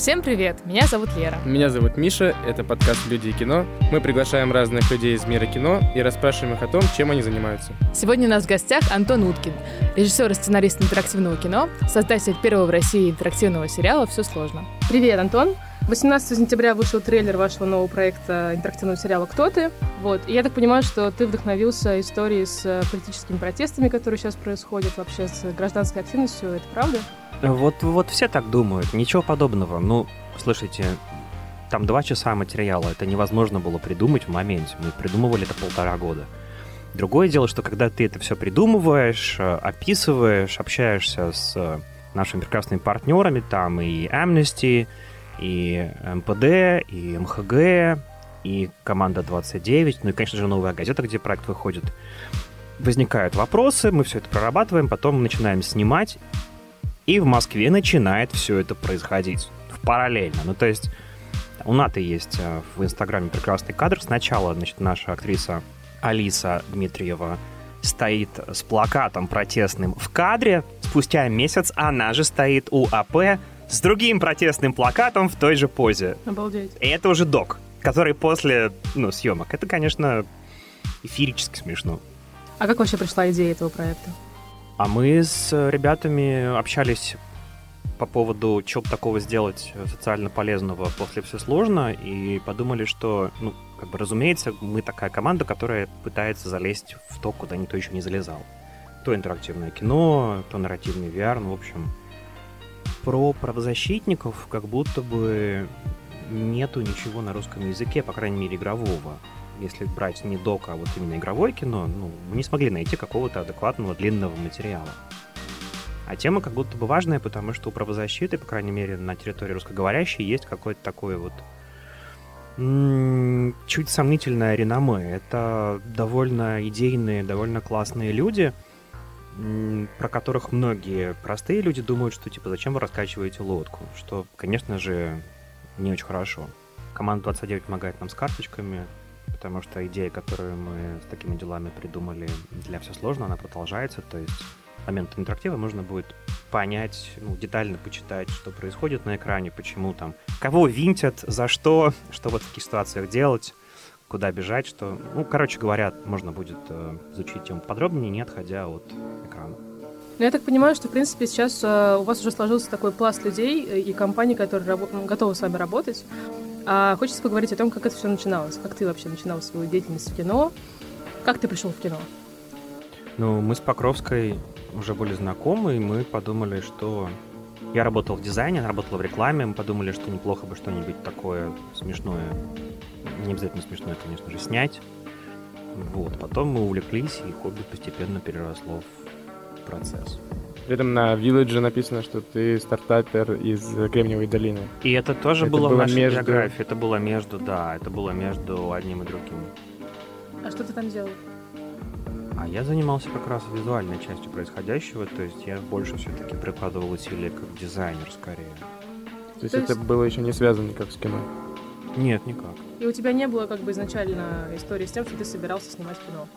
Всем привет, меня зовут Лера. Меня зовут Миша, это подкаст «Люди и кино». Мы приглашаем разных людей из мира кино и расспрашиваем их о том, чем они занимаются. Сегодня у нас в гостях Антон Уткин, режиссер и сценарист интерактивного кино, создатель первого в России интерактивного сериала «Все сложно». Привет, Антон. 18 сентября вышел трейлер вашего нового проекта интерактивного сериала «Кто ты?». Вот. И я так понимаю, что ты вдохновился историей с э, политическими протестами, которые сейчас происходят, вообще с гражданской активностью. Это правда? Вот, вот все так думают. Ничего подобного. Ну, слушайте, там два часа материала. Это невозможно было придумать в моменте. Мы придумывали это полтора года. Другое дело, что когда ты это все придумываешь, э, описываешь, общаешься с э, нашими прекрасными партнерами, там и Amnesty, и МПД, и МХГ, и команда 29, ну и, конечно же, новая газета, где проект выходит. Возникают вопросы, мы все это прорабатываем, потом начинаем снимать, и в Москве начинает все это происходить параллельно. Ну, то есть у Наты есть э, в Инстаграме прекрасный кадр. Сначала, значит, наша актриса Алиса Дмитриева стоит с плакатом протестным в кадре. Спустя месяц она же стоит у АП с другим протестным плакатом в той же позе. Обалдеть. И это уже док, который после ну, съемок. Это, конечно, эфирически смешно. А как вообще пришла идея этого проекта? А мы с ребятами общались по поводу, что такого сделать социально полезного после «Все сложно», и подумали, что, ну, как бы, разумеется, мы такая команда, которая пытается залезть в то, куда никто еще не залезал. То интерактивное кино, то нарративный VR, ну, в общем. Про правозащитников как будто бы нету ничего на русском языке, по крайней мере, игрового. Если брать не док, а вот именно игровое кино, ну, мы не смогли найти какого-то адекватного длинного материала. А тема как будто бы важная, потому что у правозащиты, по крайней мере, на территории русскоговорящей, есть какое-то такое вот чуть сомнительное реноме. Это довольно идейные, довольно классные люди, про которых многие простые люди думают, что типа зачем вы раскачиваете лодку, что, конечно же, не очень хорошо. Команда 29 помогает нам с карточками, потому что идея, которую мы с такими делами придумали для «Все сложно», она продолжается, то есть момент интерактива можно будет понять, ну, детально почитать, что происходит на экране, почему там, кого винтят, за что, что в таких ситуациях делать, куда бежать, что, ну, короче говоря, можно будет э, изучить тему подробнее, не отходя от экрана. Ну, я так понимаю, что, в принципе, сейчас э, у вас уже сложился такой пласт людей э, и компаний, которые раб- готовы с вами работать. А хочется поговорить о том, как это все начиналось. Как ты вообще начинал свою деятельность в кино? Как ты пришел в кино? Ну, мы с Покровской уже были знакомы, и мы подумали, что... Я работал в дизайне, она работала в рекламе, мы подумали, что неплохо бы что-нибудь такое смешное, не обязательно смешное, конечно же, снять. Вот, потом мы увлеклись, и хобби постепенно переросло в процесс. При этом на Village написано, что ты стартапер из Кремниевой долины. И это тоже это было, было в нашей между... биографии. Это было между, да, это было между одним и другим. А что ты там делал? А я занимался как раз визуальной частью происходящего, то есть я больше все-таки прикладывал усилия как дизайнер скорее. То есть то это есть... было еще не связано никак с кино? Нет, никак. И у тебя не было как бы изначально истории с тем, что ты собирался снимать кино?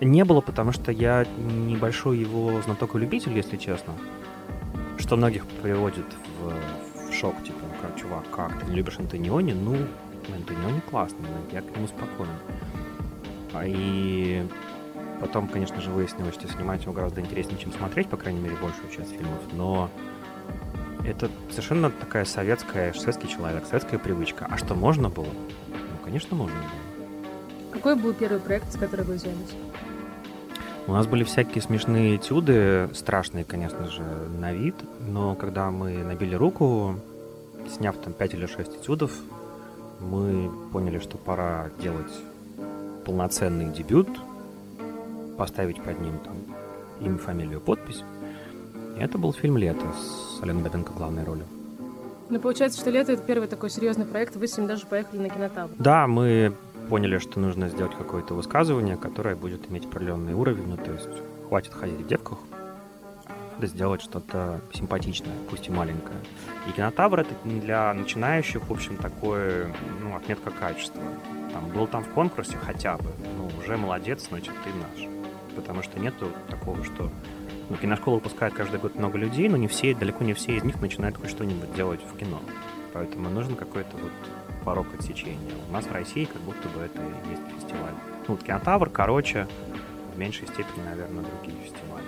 Не было, потому что я небольшой его знаток и любитель, если честно. Что многих приводит в, в шок, типа, ну как, чувак, как, ты не любишь Антониони? Ну, Антониони классный, я к нему спокоен. А И Потом, конечно же, выяснилось, что снимать его гораздо интереснее, чем смотреть, по крайней мере, большую часть фильмов. Но это совершенно такая советская, советский человек, советская привычка. А что можно было? Ну, конечно, можно было. Какой был первый проект, с которым вы взялись? У нас были всякие смешные этюды, страшные, конечно же, на вид, но когда мы набили руку, сняв там 5 или 6 этюдов, мы поняли, что пора делать полноценный дебют, поставить под ним там имя, фамилию, подпись. И это был фильм «Лето» с Аленой Бабенко главной ролью. Ну, получается, что «Лето» — это первый такой серьезный проект, вы с ним даже поехали на кинотавр. Да, мы поняли, что нужно сделать какое-то высказывание, которое будет иметь определенный уровень, ну, то есть хватит ходить в девках, надо сделать что-то симпатичное, пусть и маленькое. И кинотавр — это для начинающих, в общем, такое, ну, отметка качества. Там, был там в конкурсе хотя бы, ну, уже молодец, значит, ты наш потому что нету такого, что Ну, киношколу выпускают каждый год много людей, но не все, далеко не все из них начинают хоть что-нибудь делать в кино. Поэтому нужен какой-то вот порог отсечения. У нас в России как будто бы это и есть фестиваль. Ну, вот кинотавр, короче, в меньшей степени, наверное, другие фестивали.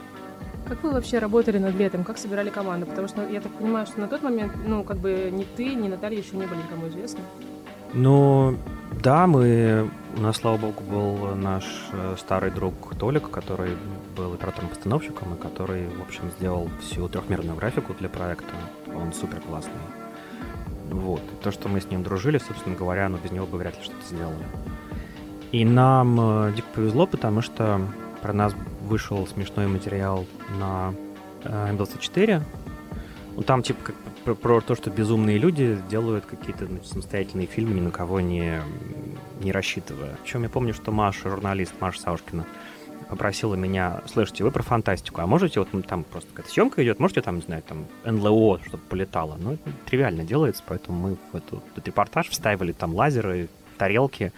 Как вы вообще работали над летом? Как собирали команду? Потому что я так понимаю, что на тот момент, ну, как бы ни ты, ни Наталья еще не были никому известны. Ну, да, мы... У нас, слава богу, был наш э, старый друг Толик, который был оператором-постановщиком, и который, в общем, сделал всю трехмерную графику для проекта. Он супер классный. Вот. И то, что мы с ним дружили, собственно говоря, ну, без него бы вряд ли что-то сделали. И нам э, дико повезло, потому что про нас вышел смешной материал на э, М24. Ну, там, типа, как, про, про то, что безумные люди делают какие-то значит, самостоятельные фильмы, ни на кого не, не рассчитывая. Причем я помню, что Маша, журналист Маша Саушкина, попросила меня, слышите, вы про фантастику, а можете, вот ну, там просто какая-то съемка идет, можете там, не знаю, там НЛО, чтобы полетало. Ну, это тривиально делается, поэтому мы в эту, этот репортаж вставили там лазеры, тарелки.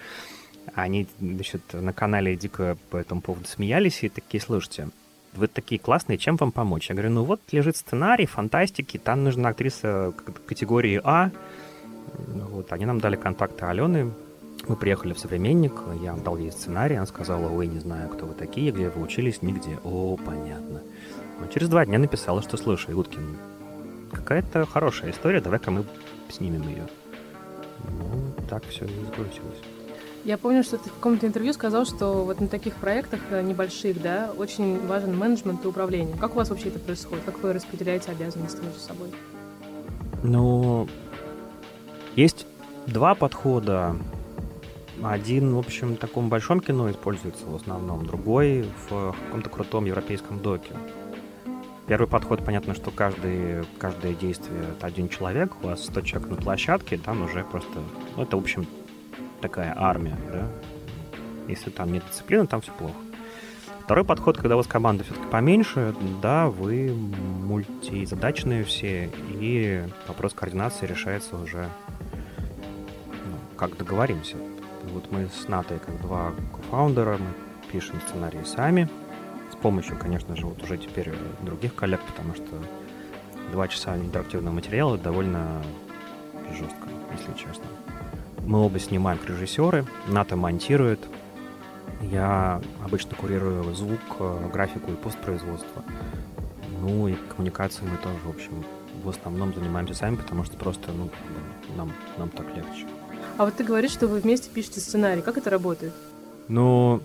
Они, значит, на канале дико по этому поводу смеялись и такие, слушайте, вы такие классные, чем вам помочь? Я говорю, ну вот лежит сценарий, фантастики, там нужна актриса категории А. Вот, они нам дали контакты Алены, мы приехали в «Современник», я дал ей сценарий, она сказала, ой, не знаю, кто вы такие, где вы учились, нигде. О, понятно. Но через два дня написала, что, слушай, Уткин, какая-то хорошая история, давай-ка мы снимем ее. Ну, так все и сбросилось. Я помню, что ты в каком-то интервью сказал, что вот на таких проектах э, небольших, да, очень важен менеджмент и управление. Как у вас вообще это происходит? Как вы распределяете обязанности между собой? Ну, есть два подхода. Один, в общем, в таком большом кино используется в основном, другой в каком-то крутом европейском доке. Первый подход, понятно, что каждый, каждое действие — это один человек, у вас 100 человек на площадке, там уже просто... Ну, это, в общем, такая армия, да. Если там нет дисциплины, там все плохо. Второй подход, когда у вас команда все-таки поменьше, да, вы мультизадачные все, и вопрос координации решается уже, ну, как договоримся. Вот мы с Натой, как два кофаундера, мы пишем сценарии сами, с помощью, конечно же, вот уже теперь других коллег, потому что два часа интерактивного материала довольно жестко, если честно. Мы оба снимаем как режиссеры, Ната монтирует, я обычно курирую звук, графику и постпроизводство. Ну и коммуникацией мы тоже, в общем, в основном занимаемся сами, потому что просто, ну, нам, нам так легче. А вот ты говоришь, что вы вместе пишете сценарий. Как это работает? Ну,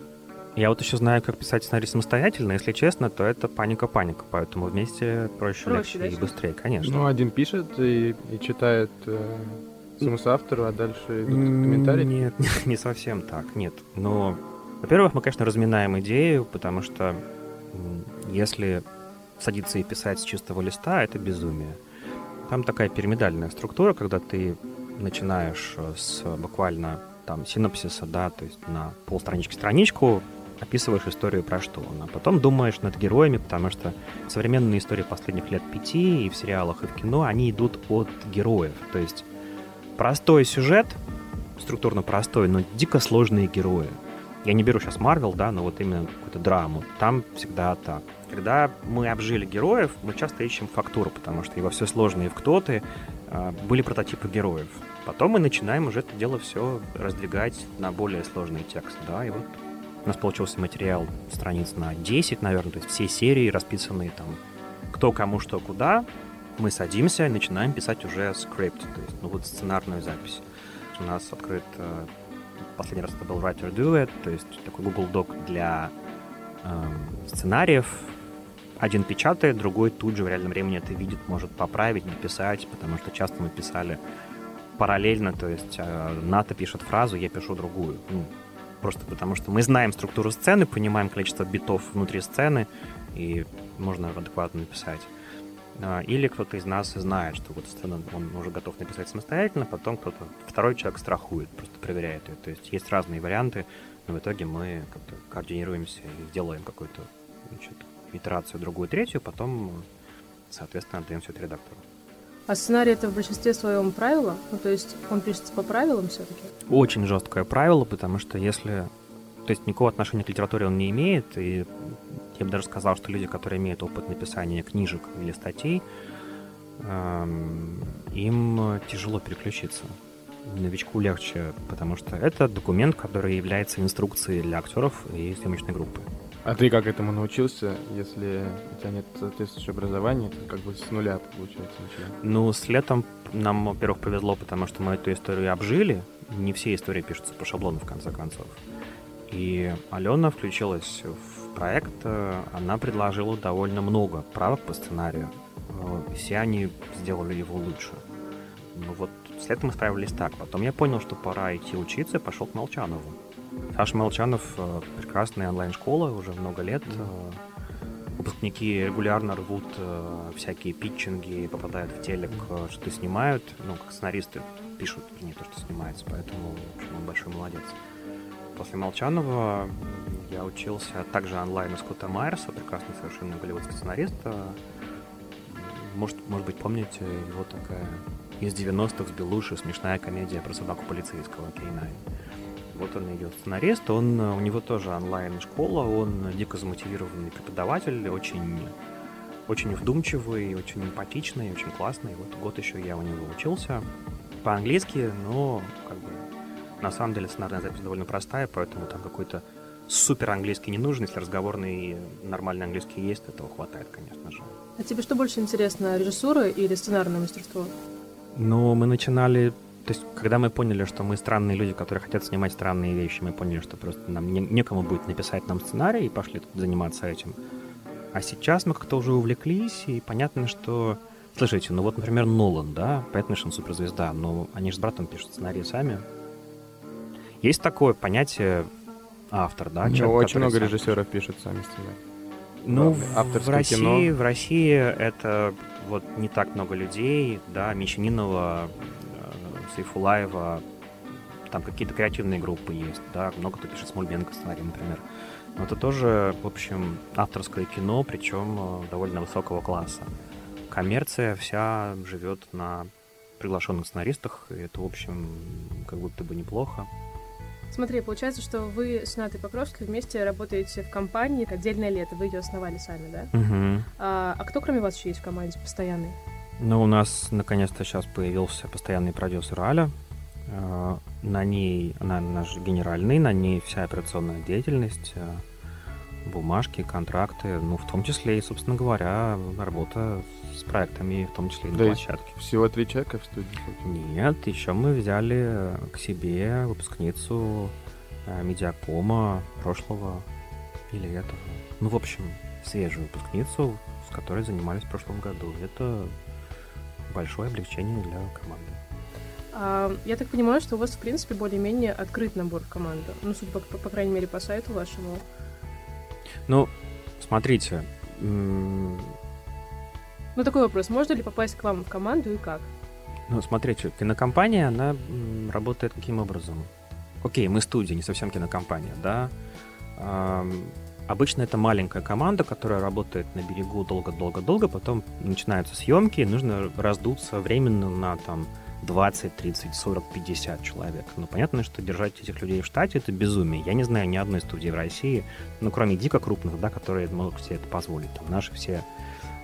я вот еще знаю, как писать сценарий самостоятельно. Если честно, то это паника-паника. Поэтому вместе проще, проще легче и быстрее, конечно. Ну, один пишет и, и читает э, самому автору, а дальше идут комментарии? Нет, не совсем так, нет. Но, во-первых, мы, конечно, разминаем идею, потому что если садиться и писать с чистого листа, это безумие. Там такая пирамидальная структура, когда ты начинаешь э, с буквально там синопсиса, да, то есть на полстранички страничку описываешь историю про что, а потом думаешь над героями, потому что современные истории последних лет пяти и в сериалах, и в кино, они идут от героев, то есть простой сюжет, структурно простой, но дико сложные герои. Я не беру сейчас Марвел, да, но вот именно какую-то драму. Там всегда так. Когда мы обжили героев, мы часто ищем фактуру, потому что и во все сложные в кто ты а, были прототипы героев. Потом мы начинаем уже это дело все раздвигать на более сложный текст, да, и вот у нас получился материал страниц на 10, наверное, то есть все серии расписанные там кто кому что куда, мы садимся и начинаем писать уже скрипт, то есть, ну вот сценарную запись. У нас открыт, э, последний раз это был Writer Do It, то есть такой Google Doc для э, сценариев, один печатает, другой тут же в реальном времени это видит, может поправить, написать, потому что часто мы писали параллельно, то есть э, Ната пишет фразу, я пишу другую. Ну, просто потому что мы знаем структуру сцены, понимаем количество битов внутри сцены, и можно адекватно написать. А, или кто-то из нас знает, что вот сцену он уже готов написать самостоятельно, потом кто-то, второй человек страхует, просто проверяет ее. То есть есть разные варианты, но в итоге мы как-то координируемся и делаем какую-то итерацию, другую, третью, потом, соответственно, отдаем все это редактору. А сценарий это в большинстве своем правило? Ну, то есть он пишется по правилам все-таки? Очень жесткое правило, потому что если... То есть никакого отношения к литературе он не имеет, и я бы даже сказал, что люди, которые имеют опыт написания книжек или статей, эм, им тяжело переключиться. Новичку легче, потому что это документ, который является инструкцией для актеров и съемочной группы. А ты как этому научился, если у тебя нет соответствующего образования, это как бы с нуля, получается, начинаешь? Ну, с летом нам, во-первых, повезло, потому что мы эту историю обжили. Не все истории пишутся по шаблону, в конце концов. И Алена включилась в проект, она предложила довольно много правок по сценарию. Все они сделали его лучше. Ну вот с летом мы справились так. Потом я понял, что пора идти учиться, пошел к Молчанову. Саша Молчанов э, — прекрасная онлайн-школа уже много лет. Э, выпускники регулярно рвут э, всякие питчинги, попадают в телек, что снимают. Ну, как сценаристы пишут, не то, что снимается, поэтому в общем, он большой молодец. После Молчанова я учился также онлайн у Скотта Майерса, прекрасный совершенно голливудский сценарист. Может, может быть, помните его такая из 90-х с Белуши смешная комедия про собаку полицейского Кейнай. Вот он идет сценарист, он, у него тоже онлайн-школа, он дико замотивированный преподаватель, очень, очень вдумчивый, очень эмпатичный, очень классный. Вот год еще я у него учился по-английски, но как бы на самом деле сценарная запись довольно простая, поэтому там какой-то супер английский не нужен. Если разговорный нормальный английский есть, этого хватает, конечно же. А тебе что больше интересно, режиссура или сценарное мастерство? Ну, мы начинали то есть, когда мы поняли, что мы странные люди, которые хотят снимать странные вещи, мы поняли, что просто нам не, некому будет написать нам сценарий, и пошли тут заниматься этим. А сейчас мы как-то уже увлеклись, и понятно, что... Слушайте, ну вот, например, Нолан, да, понятно, что он суперзвезда, но они же с братом пишут сценарии сами. Есть такое понятие автор, да? Ну, человек, очень много режиссеров пишет сами сценарии. Ну, в России, кино. в России это вот не так много людей, да, Мещанинова Сайфулаева, там какие-то креативные группы есть, да, много кто пишет Смольбенко сценарий, например. Но это тоже, в общем, авторское кино, причем э, довольно высокого класса. Коммерция вся живет на приглашенных сценаристах, и это, в общем, как будто бы неплохо. Смотри, получается, что вы с Натой Покровской вместе работаете в компании «Отдельное лето». Вы ее основали сами, да? Угу. А, а кто кроме вас еще есть в команде постоянный? Ну, у нас наконец-то сейчас появился постоянный продюсер Аля. Э, на ней, она наш генеральный, на ней вся операционная деятельность, э, бумажки, контракты, ну, в том числе и, собственно говоря, работа с проектами, в том числе и на да площадке. Всего три человека в студии? Нет, еще мы взяли к себе выпускницу э, медиакома прошлого или этого. Ну, в общем, свежую выпускницу, с которой занимались в прошлом году. Это большое облегчение для команды. А, я так понимаю, что у вас, в принципе, более-менее открыт набор в команду. Ну, судя по, по, по крайней мере, по сайту вашему. Ну, смотрите. Ну, такой вопрос. Можно ли попасть к вам в команду и как? Ну, смотрите, кинокомпания, она работает каким образом? Окей, мы студия, не совсем кинокомпания, да? Обычно это маленькая команда, которая работает на берегу долго-долго-долго, потом начинаются съемки, и нужно раздуться временно на там 20, 30, 40, 50 человек. Но понятно, что держать этих людей в штате — это безумие. Я не знаю ни одной студии в России, ну, кроме дико крупных, да, которые могут себе это позволить. Там наши все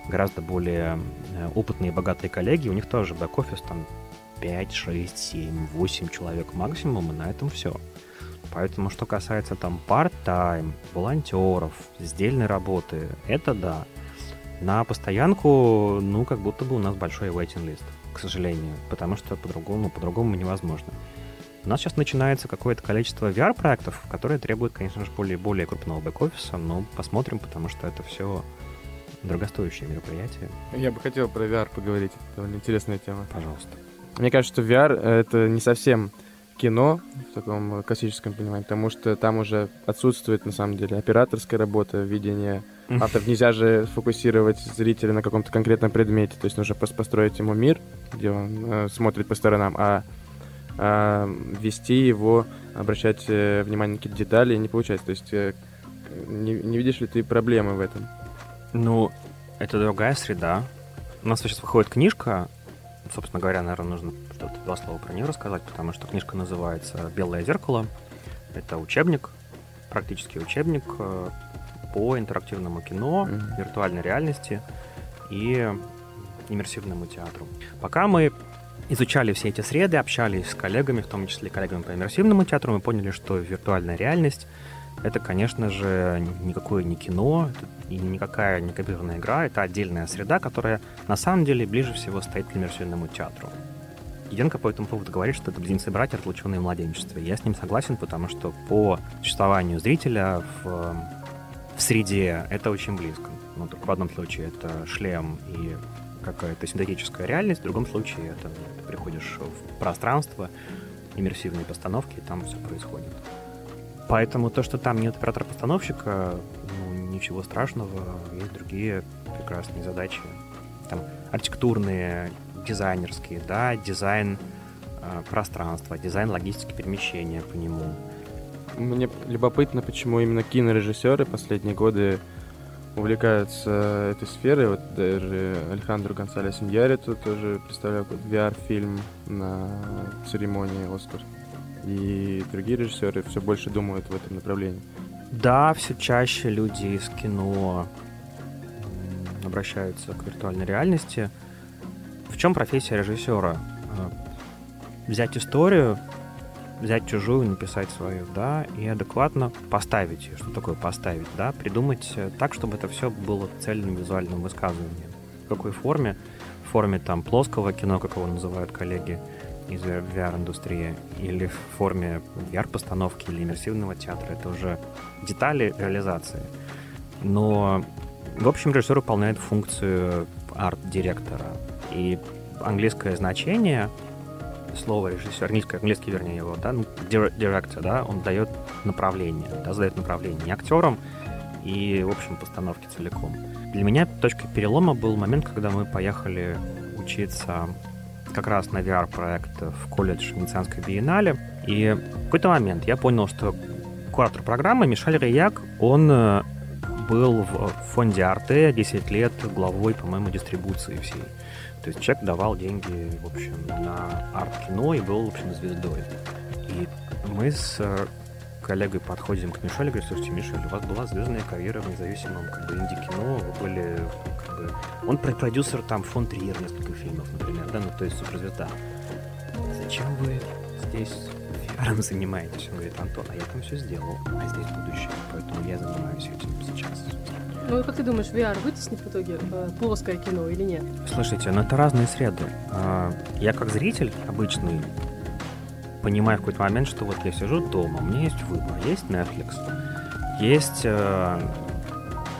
гораздо более э, опытные и богатые коллеги, у них тоже бэк-офис там 5, 6, 7, 8 человек максимум, и на этом все. Поэтому, что касается там part-time, волонтеров, сдельной работы, это да. На постоянку, ну, как будто бы у нас большой waiting лист, к сожалению, потому что по-другому, по-другому невозможно. У нас сейчас начинается какое-то количество VR-проектов, которые требуют, конечно же, более, более крупного бэк-офиса, но посмотрим, потому что это все дорогостоящее мероприятие. Я бы хотел про VR поговорить, это довольно интересная тема. Пожалуйста. Мне кажется, что VR — это не совсем кино в таком классическом понимании, потому что там уже отсутствует на самом деле операторская работа, видение авторов. Нельзя же фокусировать зрителя на каком-то конкретном предмете, то есть нужно построить ему мир, где он э, смотрит по сторонам, а, а вести его, обращать э, внимание на какие-то детали не получается. То есть э, не, не видишь ли ты проблемы в этом? Ну, это другая среда. У нас сейчас выходит книжка, собственно говоря, наверное, нужно что-то два слова про нее рассказать, потому что книжка называется «Белое зеркало». Это учебник, практически учебник, э, по интерактивному кино, Мгм. виртуальной реальности и иммерсивному театру. Пока мы изучали все эти среды, общались с коллегами, в том числе коллегами по иммерсивному театру, мы поняли, что виртуальная реальность это, конечно же, никакое не кино и никакая не компьютерная игра, это отдельная среда, которая на самом деле ближе всего стоит к иммерсивному театру. Еденко по этому поводу говорит, что это близнецы братья, разлученные в младенчестве. Я с ним согласен, потому что по существованию зрителя в, в среде это очень близко. Ну, только в одном случае это шлем и какая-то синтетическая реальность, в другом случае это ты приходишь в пространство, иммерсивные постановки, и там все происходит. Поэтому то, что там нет оператора-постановщика, ну, ничего страшного, есть другие прекрасные задачи. Там архитектурные, дизайнерские, да, дизайн э, пространства, дизайн логистики перемещения по нему. Мне любопытно, почему именно кинорежиссеры последние годы увлекаются этой сферой. Вот даже Алехандро Гонсалес Иньярриту тоже представлял VR-фильм на церемонии «Оскар». И другие режиссеры все больше думают в этом направлении. Да, все чаще люди из кино обращаются к виртуальной реальности. В чем профессия режиссера? Э, Взять историю, взять чужую, написать свою, да, и адекватно поставить ее. Что такое поставить, да? Придумать э, так, чтобы это все было цельным визуальным высказыванием. В какой форме? В форме там плоского кино, как его называют коллеги из VR-индустрии, или в форме VR-постановки или иммерсивного театра. Это уже детали реализации. Но, в общем, режиссер выполняет функцию арт-директора. И английское значение слова режиссер, английский, английский, вернее, его, да, ну, директор, да, он дает направление, да, задает направление не актерам и, в общем, постановке целиком. Для меня точкой перелома был момент, когда мы поехали учиться как раз на VR-проект в колледж Венецианской биеннале. И в какой-то момент я понял, что куратор программы Мишель Рияк, он э, был в фонде Арте 10 лет главой, по-моему, дистрибуции всей. То есть человек давал деньги, в общем, на арт-кино и был, в общем, звездой. И мы с э, коллегой подходим к Мишелю и говорим, слушайте, Мишель, у вас была звездная карьера в независимом как бы, инди-кино, вы были как бы... Он про- продюсер там фон Триер несколько фильмов, например, да, ну то есть суперзвезда. Зачем вы здесь VR занимаетесь? Он говорит, Антон, а я там все сделал, а здесь будущее, поэтому я занимаюсь этим сейчас. Ну, как ты думаешь, VR вытеснит в итоге э, плоское кино или нет? Слушайте, ну это разные среды. А, Я как зритель обычный понимаю в какой-то момент, что вот я сижу дома, у меня есть выбор, есть Netflix, есть, э,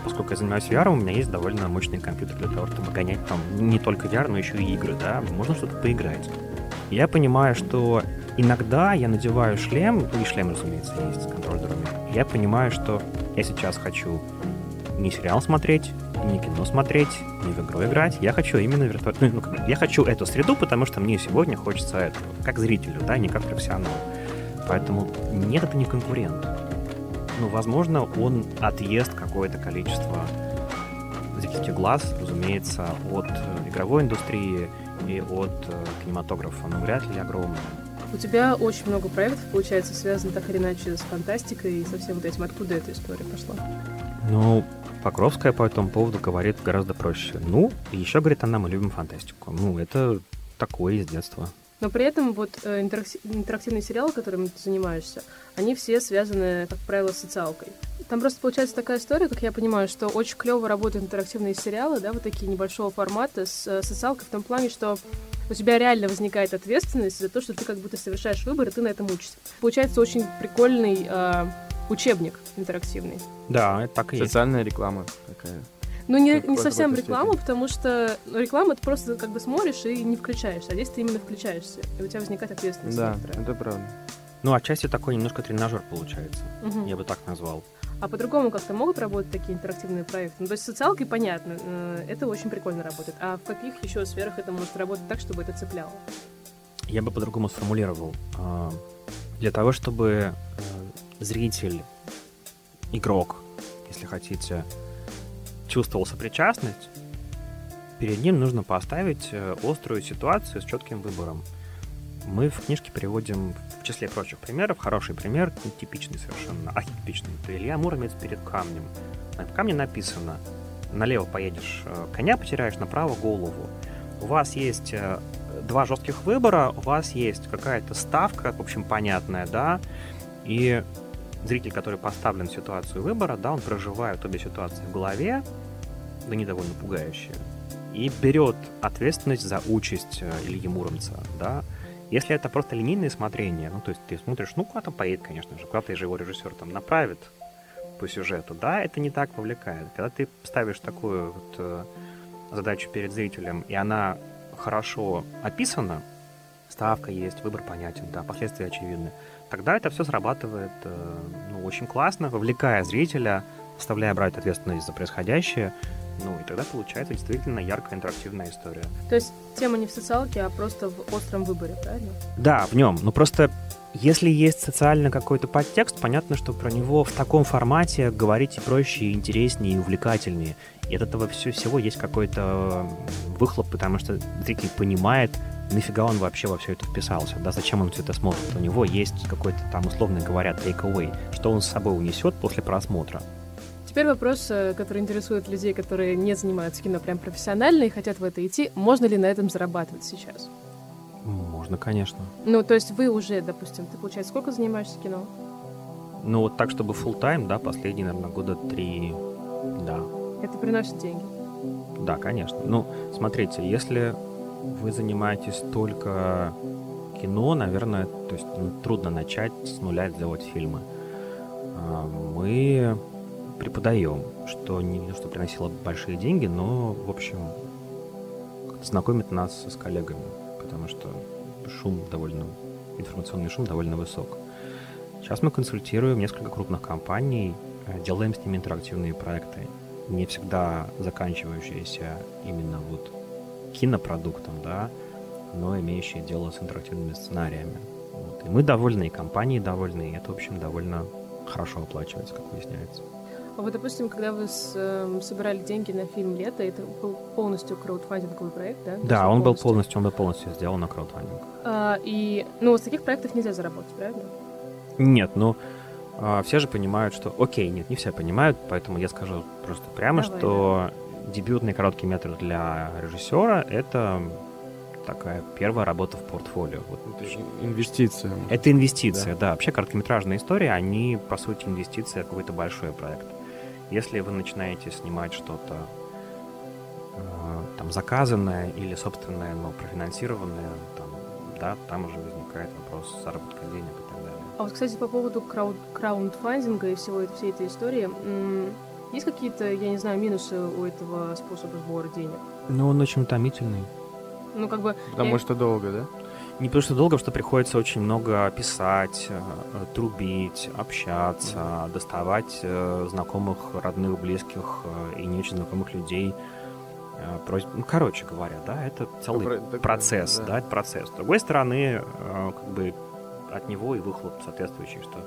поскольку я занимаюсь VR, у меня есть довольно мощный компьютер для того, чтобы гонять там не только VR, но еще и игры, да, можно что-то поиграть. Я понимаю, что иногда я надеваю шлем, ну и шлем, разумеется, есть с контроллерами, я понимаю, что я сейчас хочу не сериал смотреть, не кино смотреть, не в игру играть. Я хочу именно виртуальную... Ну, бы, я хочу эту среду, потому что мне сегодня хочется этого. Как зрителю, да, не как профессионалу. Поэтому нет, это не конкурент. Ну, возможно, он отъест какое-то количество зрительских глаз, разумеется, от э, игровой индустрии и от э, кинематографа, но вряд ли огромное. У тебя очень много проектов, получается, связано так или иначе с фантастикой и со всем вот этим. Откуда эта история пошла? Ну, Покровская по этому поводу говорит гораздо проще. Ну, и еще говорит она, мы любим фантастику. Ну, это такое из детства. Но при этом вот э, интеракти- интерактивные сериалы, которыми ты занимаешься, они все связаны, как правило, с социалкой. Там просто получается такая история, как я понимаю, что очень клево работают интерактивные сериалы, да, вот такие небольшого формата с э, социалкой в том плане, что у тебя реально возникает ответственность за то, что ты как будто совершаешь выбор, и ты на этом учишься. Получается очень прикольный э, учебник интерактивный. Да, это так и есть. Социальная реклама такая. Ну, не, не совсем степени. реклама, потому что ну, реклама ты просто как бы смотришь и не включаешься, а здесь ты именно включаешься, и у тебя возникает ответственность. Да, некоторая. это правда. Ну, отчасти такой немножко тренажер получается. Мгм. Я бы так назвал. А по-другому как-то могут работать такие интерактивные проекты? Ну, то есть социалкой понятно, э, это очень прикольно работает. А в каких еще сферах это может работать так, чтобы это цепляло? Я бы по-другому сформулировал. А, Для того, чтобы э, зритель, игрок, если хотите, чувствовал сопричастность, перед ним нужно поставить э, острую ситуацию с четким выбором. Мы в книжке переводим, в числе прочих примеров, хороший пример, типичный совершенно, архетипичный. Это Илья Муромец перед камнем. На камне написано, налево поедешь, э, коня потеряешь, направо голову. У вас есть э, два жестких выбора, у вас есть какая-то ставка, в общем, понятная, да, и зритель, который поставлен в ситуацию выбора, да, он проживает обе ситуации в голове, да не довольно пугающие, и берет ответственность за участь э, Ильи Муромца, да. Если это просто линейное смотрение, ну, то есть ты смотришь, ну, куда-то поедет, конечно же, куда-то его режиссер там направит по сюжету, да, это не так вовлекает. Когда ты ставишь такую вот э, задачу перед зрителем, и она хорошо описана, ставка есть, выбор понятен, да, последствия очевидны, тогда это все срабатывает э, ну, очень классно, вовлекая зрителя, заставляя брать ответственность за происходящее, ну и тогда получается действительно яркая интерактивная история. То есть тема не в социалке, а просто в остром выборе, правильно? Да, в нем. Ну просто если есть социально какой-то подтекст, понятно, что про него в таком формате говорить и проще, и интереснее, и увлекательнее. И от этого все, всего есть какой-то выхлоп, потому что зритель понимает, нафига он вообще во все это вписался, да, зачем он все это смотрит. У него есть какой-то там, условно говоря, take-away, что он с собой унесет после просмотра. Теперь вопрос, э, который интересует людей, которые не занимаются кино прям профессионально и хотят в это идти. Можно ли на этом зарабатывать сейчас? Можно, конечно. Ну, то есть вы уже, допустим, ты, получается, сколько занимаешься кино? Ну, вот так, чтобы full тайм да, последние, наверное, года три, да. Это приносит деньги? Да, конечно. Ну, смотрите, если вы занимаетесь только кино, наверное, то есть ну, трудно начать с нуля делать фильмы. А, мы преподаем, что не что приносило большие деньги, но, в общем, знакомит нас с коллегами, потому что шум довольно, информационный шум довольно высок. Сейчас мы консультируем несколько крупных компаний, э, делаем с ними интерактивные проекты, не всегда заканчивающиеся именно вот кинопродуктом, да, но имеющие дело с интерактивными сценариями. Вот. И мы довольны, и компании довольны, и это, в общем, довольно хорошо оплачивается, как выясняется. А вот, допустим, когда вы с, э, собирали деньги на фильм «Лето», это был полностью краудфандинговый проект, да? Да, он был полностью, он был полностью сделан на краудфандинг. А, и, ну, с таких проектов нельзя заработать, правильно? Нет, ну, а, все же понимают, что... Окей, нет, не все понимают, поэтому я скажу просто прямо, Давай, что да. дебютный короткий метр для режиссера — это такая первая работа в портфолио. Вот. Это инвестиция. Это инвестиция, да. да. Вообще короткометражные истории, они, по сути, инвестиция в какой-то большой проект. Если вы начинаете снимать что-то э, там заказанное или собственное, но профинансированное, там, да, там уже возникает вопрос заработка денег и так далее. А вот, кстати, по поводу крауд краундфандинга и всего всей этой истории, есть какие-то, я не знаю, минусы у этого способа сбора денег? Ну, он очень утомительный. Ну, как бы... Потому я... что долго, да? Не потому что долго, что приходится очень много писать, э, трубить, общаться, доставать э, знакомых, родных, близких э, и не очень знакомых людей. Ну, короче говоря, да, это целый Про, процесс, да. да, это процесс. С другой стороны, как бы от него и выхлоп соответствующий, что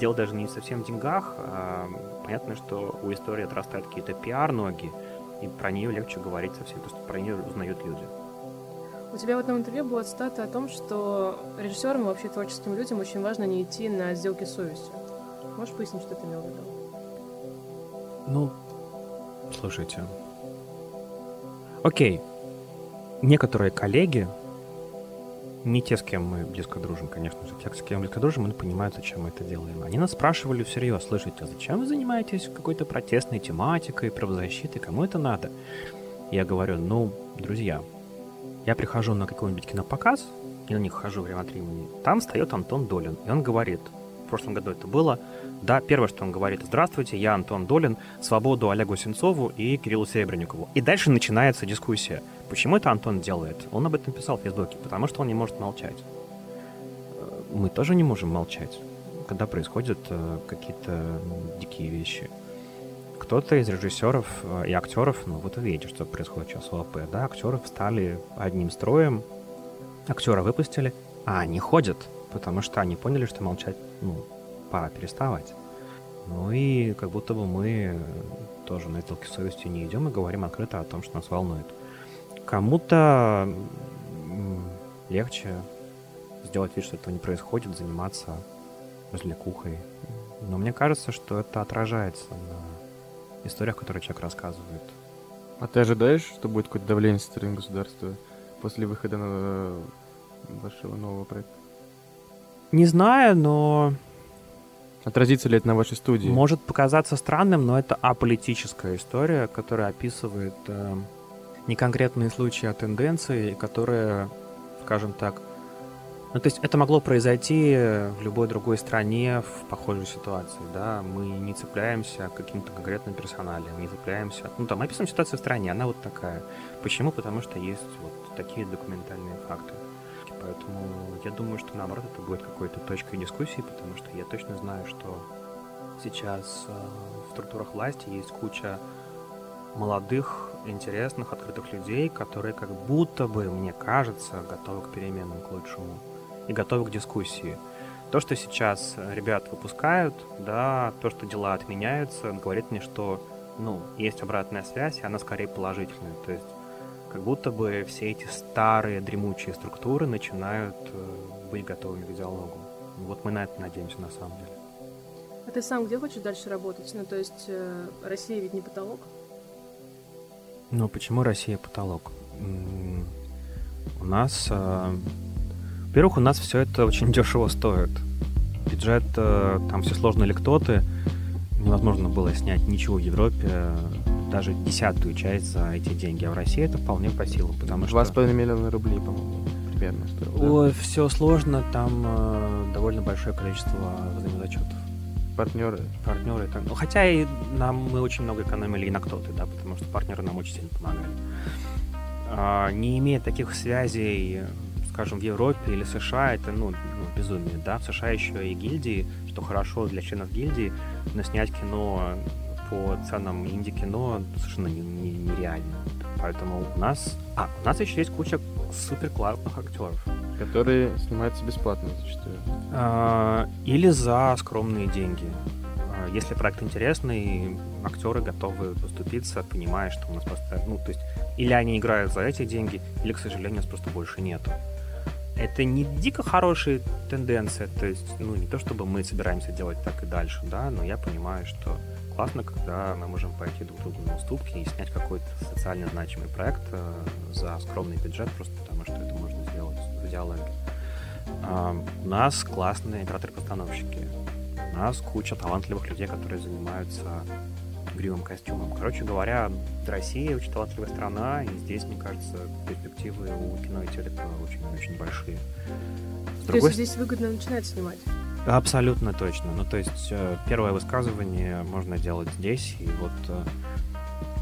дело даже не совсем в деньгах. А понятно, что у истории отрастают какие-то пиар-ноги, и про нее легче говорить совсем, потому что про нее узнают люди. У тебя в одном интервью была цитата о том, что режиссерам и вообще творческим людям очень важно не идти на сделки с совестью. Можешь пояснить, что ты имел в виду? Ну, слушайте. Окей. Некоторые коллеги, не те, с кем мы близко дружим, конечно же, те, с кем мы близко дружим, мы понимают, зачем мы это делаем. Они нас спрашивали всерьез, слышите, а зачем вы занимаетесь какой-то протестной тематикой, правозащитой, кому это надо? Я говорю, ну, друзья, я прихожу на какой-нибудь кинопоказ, и на них хожу время от времени, там встает Антон Долин, и он говорит, в прошлом году это было, да, первое, что он говорит, здравствуйте, я Антон Долин, свободу Олегу Сенцову и Кириллу Серебренникову. И дальше начинается дискуссия. Почему это Антон делает? Он об этом писал в Фейсбуке, потому что он не может молчать. Э, мы тоже не можем молчать, когда происходят э, какие-то дикие вещи кто-то из режиссеров э, и актеров, ну вот вы видите, что происходит сейчас в ОП, да, актеры встали одним строем, актера выпустили, а они ходят, потому что они поняли, что молчать, ну, пора переставать. Ну и как будто бы мы тоже на сделки совести не идем и говорим открыто о том, что нас волнует. Кому-то легче, сделать вид, что этого не происходит, заниматься развлекухой. Но мне кажется, что это отражается на историях, которые человек рассказывает. А ты ожидаешь, что будет какое-то давление со стороны государства после выхода на вашего нового проекта? Не знаю, но Отразится ли это на вашей студии? Может показаться странным, но это аполитическая история, которая описывает э, не конкретные случаи, а тенденции, которые, скажем так, ну, то есть это могло произойти в любой другой стране в похожей ситуации, да, мы не цепляемся к каким-то конкретным персоналям, не цепляемся, ну, там, описываем ситуацию в стране, она вот такая. Почему? Потому что есть вот такие документальные факты. Поэтому я думаю, что наоборот это будет какой-то точкой дискуссии, потому что я точно знаю, что сейчас э, в структурах власти есть куча молодых, интересных, открытых людей, которые как будто бы, мне кажется, готовы к переменам, к лучшему и готовы к дискуссии. То, что сейчас ребят выпускают, да, то, что дела отменяются, говорит мне, что ну, есть обратная связь, и она скорее положительная. То есть как будто бы все эти старые дремучие структуры начинают э, быть готовыми к диалогу. Вот мы на это надеемся на самом деле. А ты сам где хочешь дальше работать? Ну, то есть э, Россия ведь не потолок? Ну, почему Россия потолок? У нас... Э, во-первых, у нас все это очень дешево стоит. Бюджет, там все сложно лекторы. Невозможно было снять ничего в Европе даже десятую часть за эти деньги. А в России это вполне по силам, потому что... 2,5 миллиона рублей, по-моему, примерно стоило. Ой, да? все сложно, там э, довольно большое количество взаимозачетов. Партнеры. Партнеры. Так, ну, хотя и нам мы очень много экономили и на кто-то, да, потому что партнеры нам очень сильно помогали. А, не имея таких связей, скажем, в Европе или США, это, ну, ну, безумие, да. В США еще и гильдии, что хорошо для членов гильдии, но снять кино по ценам инди-кино совершенно не, не, нереально. Поэтому у нас... А, у нас еще есть куча супер классных актеров. Которые снимаются бесплатно зачастую. А, или за скромные деньги. А, если проект интересный, актеры готовы поступиться, понимая, что у нас просто... Ну, то есть, или они играют за эти деньги, или, к сожалению, у нас просто больше нету. Это не дико хорошая тенденция, то есть, ну, не то чтобы мы собираемся делать так и дальше, да, но я понимаю, что классно, когда мы можем пойти друг другу на уступки и снять какой-то социально значимый проект э, за скромный бюджет, просто потому что это можно сделать в диалоге. У нас классные операторы-постановщики. У нас куча талантливых людей, которые занимаются игривым костюмом. Короче говоря, Россия очень талантливая страна, и здесь, мне кажется, перспективы у кино и телека очень-очень большие. С То есть здесь выгодно начинать снимать? Абсолютно точно. Ну, то есть э, первое высказывание можно делать здесь, и вот э,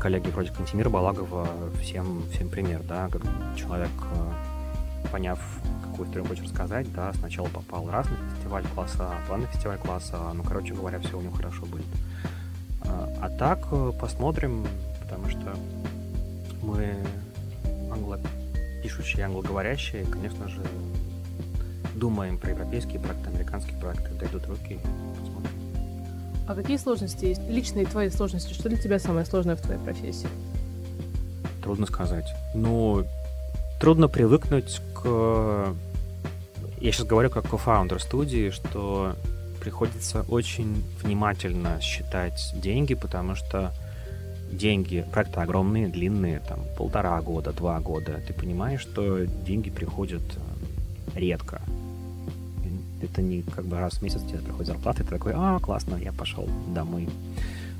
коллеги вроде Кантемира Балагова всем, всем пример, да, как человек, э, поняв, какую историю хочет рассказать, да, сначала попал раз на фестиваль класса А, два на фестиваль класса А, ну, короче говоря, все у него хорошо будет. А, так посмотрим, потому что мы англопишущие, англоговорящие, конечно же, думаем про европейские проекты, американские проекты, дойдут руки, посмотрим. А какие сложности есть? Личные твои сложности. Что для тебя самое сложное в твоей профессии? Трудно сказать. Ну, трудно привыкнуть к... Я сейчас говорю как кофаундер студии, что приходится очень внимательно считать деньги, потому что деньги, проекты огромные, длинные, там полтора года, два года. Ты понимаешь, что деньги приходят э, редко это не как бы раз в месяц тебе приходит зарплата, и ты такой, а, классно, я пошел домой.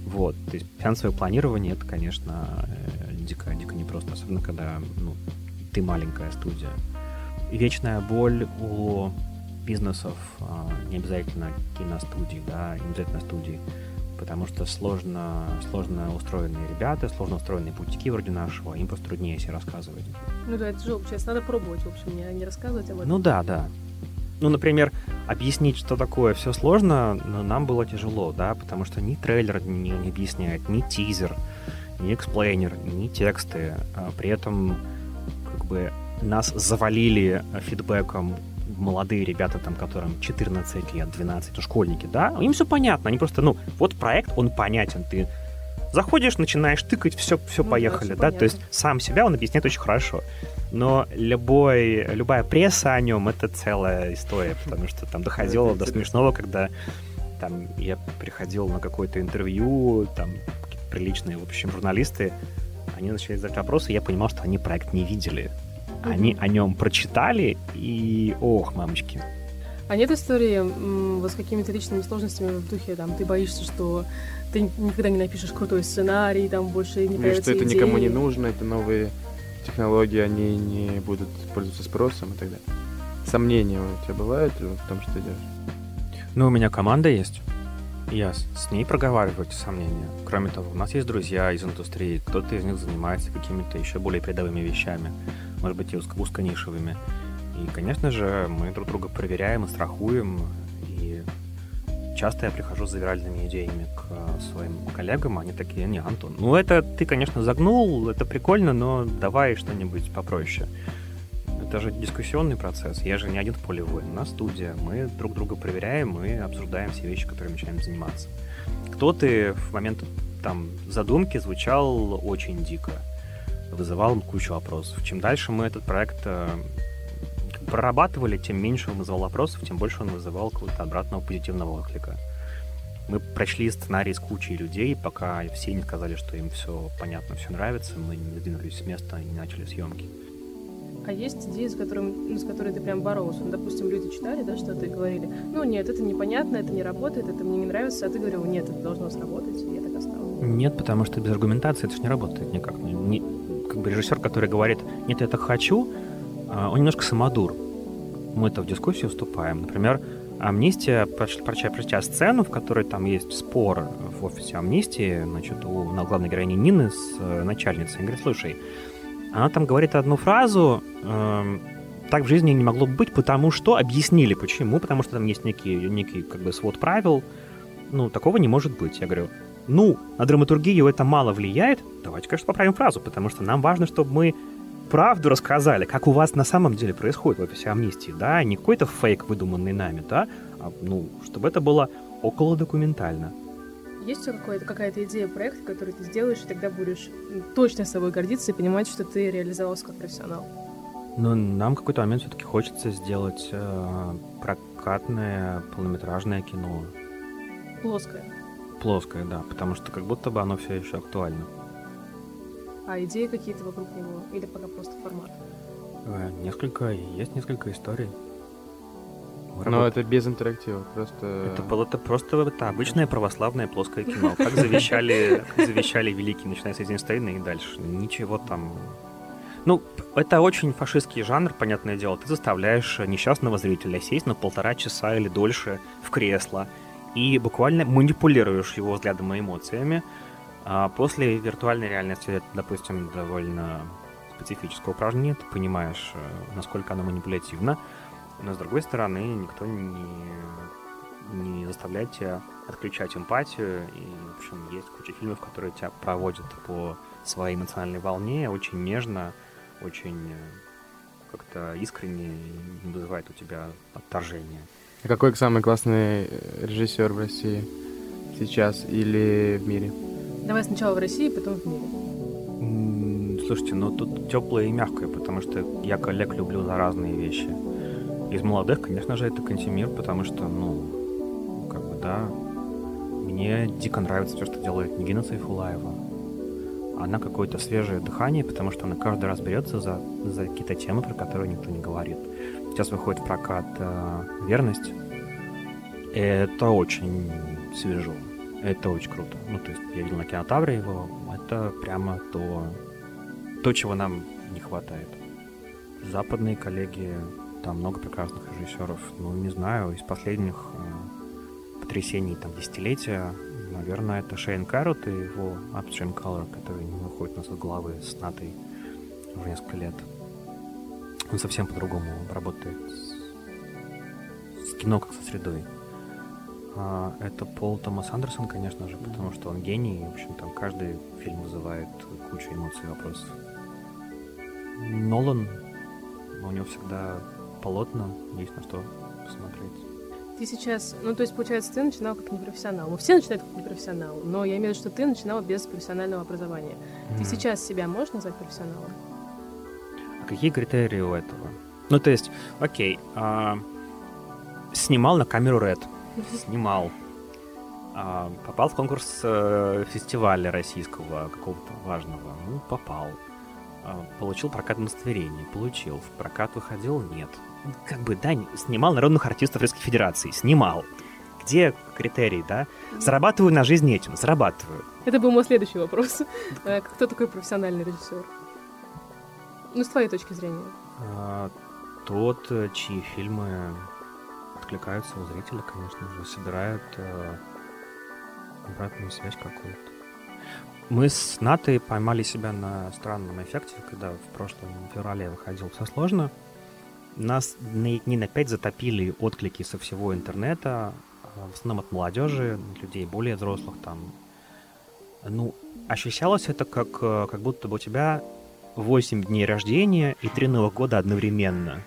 Вот, то есть финансовое планирование, это, конечно, э, дико, дико непросто, особенно когда, ну, ты маленькая студия. Вечная боль у бизнесов, а, не обязательно киностудии, да, не обязательно студии, потому что сложно, сложно устроенные ребята, сложно устроенные бутики вроде нашего, им просто труднее себе рассказывать. Ну да, это тяжело, сейчас надо пробовать, в общем, не, не рассказывать об этом. Ну да, да. Ну, например, объяснить, что такое, все сложно, но нам было тяжело, да, потому что ни трейлер не, не объясняет, ни тизер, ни explainer, ни тексты. А при этом как бы нас завалили фидбэком молодые ребята, там, которым 14 лет, 12, ну, школьники, да, им все понятно, они просто, ну, вот проект, он понятен, ты Заходишь, начинаешь тыкать, все, все Ну да, поехали, всё да, то есть понятно. сам себя он объясняет очень хорошо. Но любой, любая пресса о нем это целая история, потому что там доходило до смешного, когда там я приходил на какое-то интервью, там приличные, в общем, журналисты, они начали задать вопросы, и я понимал, что они проект не видели. Они о нем прочитали, и ох, мамочки. А нет истории вот с какими-то личными сложностями в духе, там, ты боишься, что ты никогда не напишешь крутой сценарий, там больше не Или появятся что это никому не нужно, это новые технологии, они не будут пользоваться спросом и так далее. Сомнения у тебя бывают в том, что ты делаешь? Ну, у меня команда есть. Я с с ней проговариваю эти сомнения. Кроме того, у нас есть друзья из индустрии. Кто-то из них занимается какими-то еще более передовыми вещами. Может быть, и узко- узконишевыми. И, конечно же, мы друг друга проверяем и страхуем. И часто я прихожу с завиральными идеями к э, своим коллегам. Они такие, не, Антон, ну это ты, конечно, загнул, это прикольно, но давай что-нибудь попроще. Это же дискуссионный процесс. Я же не один в поле воин. У нас. Мы друг друга проверяем и обсуждаем все вещи, которыми начинаем заниматься. Кто-то в момент там задумки звучал очень дико. Вызывал кучу вопросов. Чем дальше мы этот проект э, прорабатывали, тем меньше он вызывал вопросов, тем больше он вызывал какого-то обратного позитивного отклика. Мы прочли сценарий с кучей людей, пока все не сказали, что им все понятно, все нравится, мы не сдвинулись с места и не начали съемки. А есть идеи, с, которым, ну, с которой ты прям боролся? Ну, допустим, люди читали, да, что-то и говорили, ну, нет, это непонятно, это не работает, это мне не нравится, а ты говорил, нет, это должно сработать, и я так осталась. Нет, потому что без аргументации это же не работает никак. Не- как бы режиссер, который говорит, нет, я так хочу, а, он немножко самодур. Мы-то в дискуссию вступаем. Например, Амнистия, проч- проча- прочтя сцену, в которой там есть спор в офисе Амнистии, значит, у главной героини Нины с э, начальницей. Она говорит, слушай, она там говорит одну фразу, эм, так в жизни не могло быть, потому что объяснили почему, потому что там есть некий, некий как бы свод правил, ну, такого не может быть. Я говорю, ну, на драматургию это мало влияет, давайте, конечно, поправим фразу, потому что нам важно, чтобы мы правду рассказали, как у вас на самом деле происходит в офисе амнистии, да, не какой-то фейк, выдуманный нами, да, а, ну, чтобы это было около документально. Есть у тебя какая-то идея проекта, который ты сделаешь, и тогда будешь точно собой гордиться и понимать, что ты реализовался как профессионал? Но нам в какой-то момент все-таки хочется сделать э, прокатное полнометражное кино. Плоская. Плоское, да, потому что как будто бы оно все еще актуально. А идеи какие-то вокруг него? Или пока просто формат? Э, несколько, есть несколько историй. Мы Но это без интерактива, просто... Это было это просто это обычное православное плоское кино. Как завещали, как завещали великие, начиная с Эйзенштейна и дальше. Ничего там... Ну, это очень фашистский жанр, понятное дело. Ты заставляешь несчастного зрителя сесть на полтора часа или дольше в кресло и буквально манипулируешь его взглядом и эмоциями. А после виртуальной реальности это, допустим, довольно специфическое упражнение. Ты понимаешь, э, насколько оно манипулятивно. Но с другой стороны, никто не, не заставляет тебя отключать эмпатию. И, в общем, есть куча фильмов, которые тебя проводят по своей эмоциональной волне очень нежно, очень э, как-то искренне вызывает у тебя отторжения. А Какой самый классный э, режиссер в России сейчас или в мире? Давай сначала в России, потом в мире. Слушайте, ну тут теплое и мягкое, потому что я коллег люблю за разные вещи. Из молодых, конечно же, это Кантемир, потому что, ну, как бы, да, мне дико нравится все, что делает Нигина Сайфулаева. Она какое-то свежее дыхание, потому что она каждый раз берется за, за какие-то темы, про которые никто не говорит. Сейчас выходит прокат э, «Верность». Это очень свежо. Это очень круто. Ну, то есть я видел на кинотавре его. Это прямо то, то, чего нам не хватает. Западные коллеги, там много прекрасных режиссеров. Ну, не знаю, из последних э, потрясений там десятилетия, наверное, это Шейн Каррот и его Upstream Color, который не выходит у нас из головы с Натой уже несколько лет. Он совсем по-другому работает с, с кино, как со средой. А, это Пол Томас Андерсон, конечно же, потому что он гений. и, В общем, там каждый фильм вызывает кучу эмоций и вопросов. Нолан, у него всегда полотно, есть на что посмотреть. Ты сейчас, ну, то есть, получается, ты начинал как непрофессионал. Ну, все начинают как непрофессионал, но я имею в виду, что ты начинал без профессионального образования. Ты сейчас себя можешь назвать профессионалом? А какие критерии у этого? Ну, то есть, окей, а, снимал на камеру Red, снимал. А, попал в конкурс э, фестиваля российского какого-то важного, ну, попал. А, получил прокат удостоверения, получил. В прокат выходил, нет как бы, да, снимал народных артистов Российской Федерации, снимал. Где критерии, да? Зарабатываю на жизнь этим, зарабатываю. Это был мой следующий вопрос. Э, кто такой профессиональный режиссер? Ну, с твоей точки зрения. А, тот, э, чьи фильмы откликаются у зрителя, конечно же, собирают а, обратную связь какую-то. Мы с Натой поймали себя на странном эффекте, когда в прошлом феврале выходил «Все сложно», нас на дни на пять затопили отклики со всего интернета, а, в основном от молодежи, людей более взрослых там. Ну, ощущалось это как, э, как будто бы у тебя 8 дней рождения и 3 Новых года одновременно.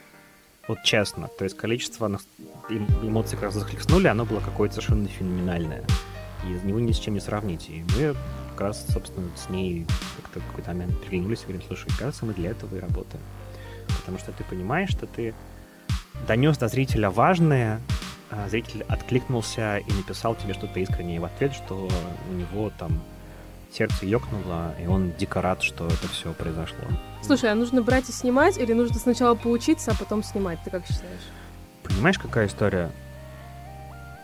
Вот честно. То есть количество эмоций, как захлестнули, оно было какое-то совершенно феноменальное. И него ни с чем не сравнить. И мы как раз, собственно, с ней как-то какой-то момент приглянулись и говорим, слушай, кажется, мы для этого и работаем потому что ты понимаешь, что ты донес до зрителя важное, а зритель откликнулся и написал тебе что-то искреннее в ответ, что у него там сердце ёкнуло, и он дико рад, что это все произошло. Слушай, а нужно брать и снимать, или нужно сначала поучиться, а потом снимать? Ты как считаешь? Понимаешь, какая история?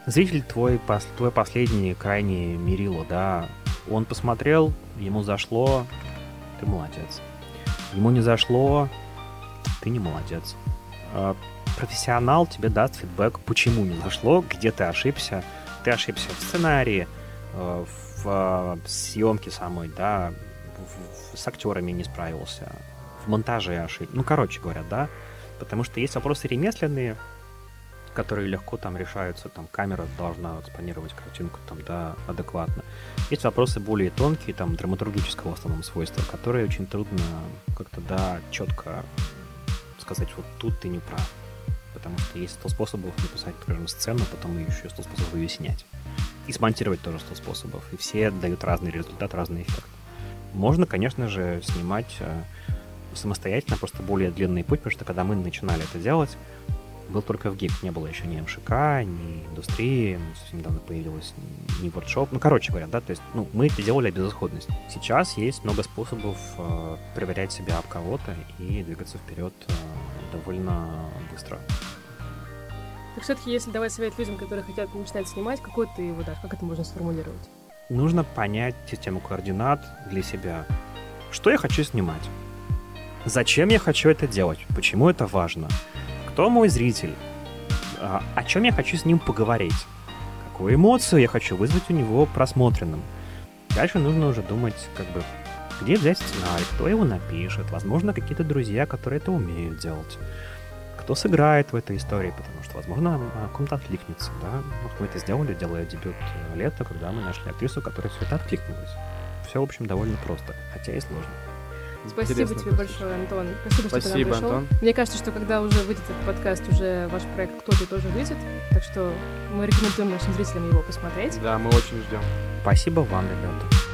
Зритель твой, пос, твой последний, крайний мерило, да, он посмотрел, ему зашло, ты молодец. Ему не зашло, ты не молодец. А, профессионал тебе даст фидбэк, почему не зашло, где ты ошибся. Ты ошибся в сценарии, э, в а, съемке самой, да, с актерами не справился, в монтаже ошибся. Ну, короче говоря, да. Потому что есть вопросы ремесленные, которые легко там решаются, там камера должна экспонировать картинку там, да, адекватно. Есть вопросы более тонкие, там, драматургического в основном свойства, которые очень трудно как-то, да, четко сказать, вот тут ты не прав. Потому что есть 100 способов написать, скажем, сцену, потом еще 100 способов ее снять. И смонтировать тоже 100 способов. И все дают разный результат, разный эффект. Можно, конечно же, снимать э, самостоятельно, просто более длинный путь, потому что когда мы начинали это делать, был только в ГИК, не было еще ни МШК, ни индустрии, совсем недавно появилась ни воркшоп. Ну, короче говоря, да, то есть, ну, мы это делали безысходность. Сейчас есть много способов э, проверять себя об кого-то и двигаться вперед э, довольно быстро. Так все-таки, если давать совет людям, которые хотят начинать снимать, какой ты его дашь? Как это можно сформулировать? Нужно понять систему координат для себя. Что я хочу снимать? Зачем я хочу это делать? Почему это важно? Кто мой зритель? А, о чем я хочу с ним поговорить? Какую эмоцию я хочу вызвать у него просмотренным? Дальше нужно уже думать, как бы, где взять сценарий, кто его напишет, возможно, какие-то друзья, которые это умеют делать, кто сыграет в этой истории, потому что, возможно, на ком-то откликнется, да. Вот мы это сделали, делая дебют э, лета, когда мы нашли актрису, которая все это откликнулась. Все, в общем, довольно просто, хотя и сложно. Спасибо Интересно, тебе большое, Антон. Спасибо, что Спасибо, ты нам пришел. Антон. Мне кажется, что когда уже выйдет этот подкаст, уже ваш проект кто-то тоже выйдет. Так что мы рекомендуем нашим зрителям его посмотреть. Да, мы очень ждем. Спасибо вам, ребята.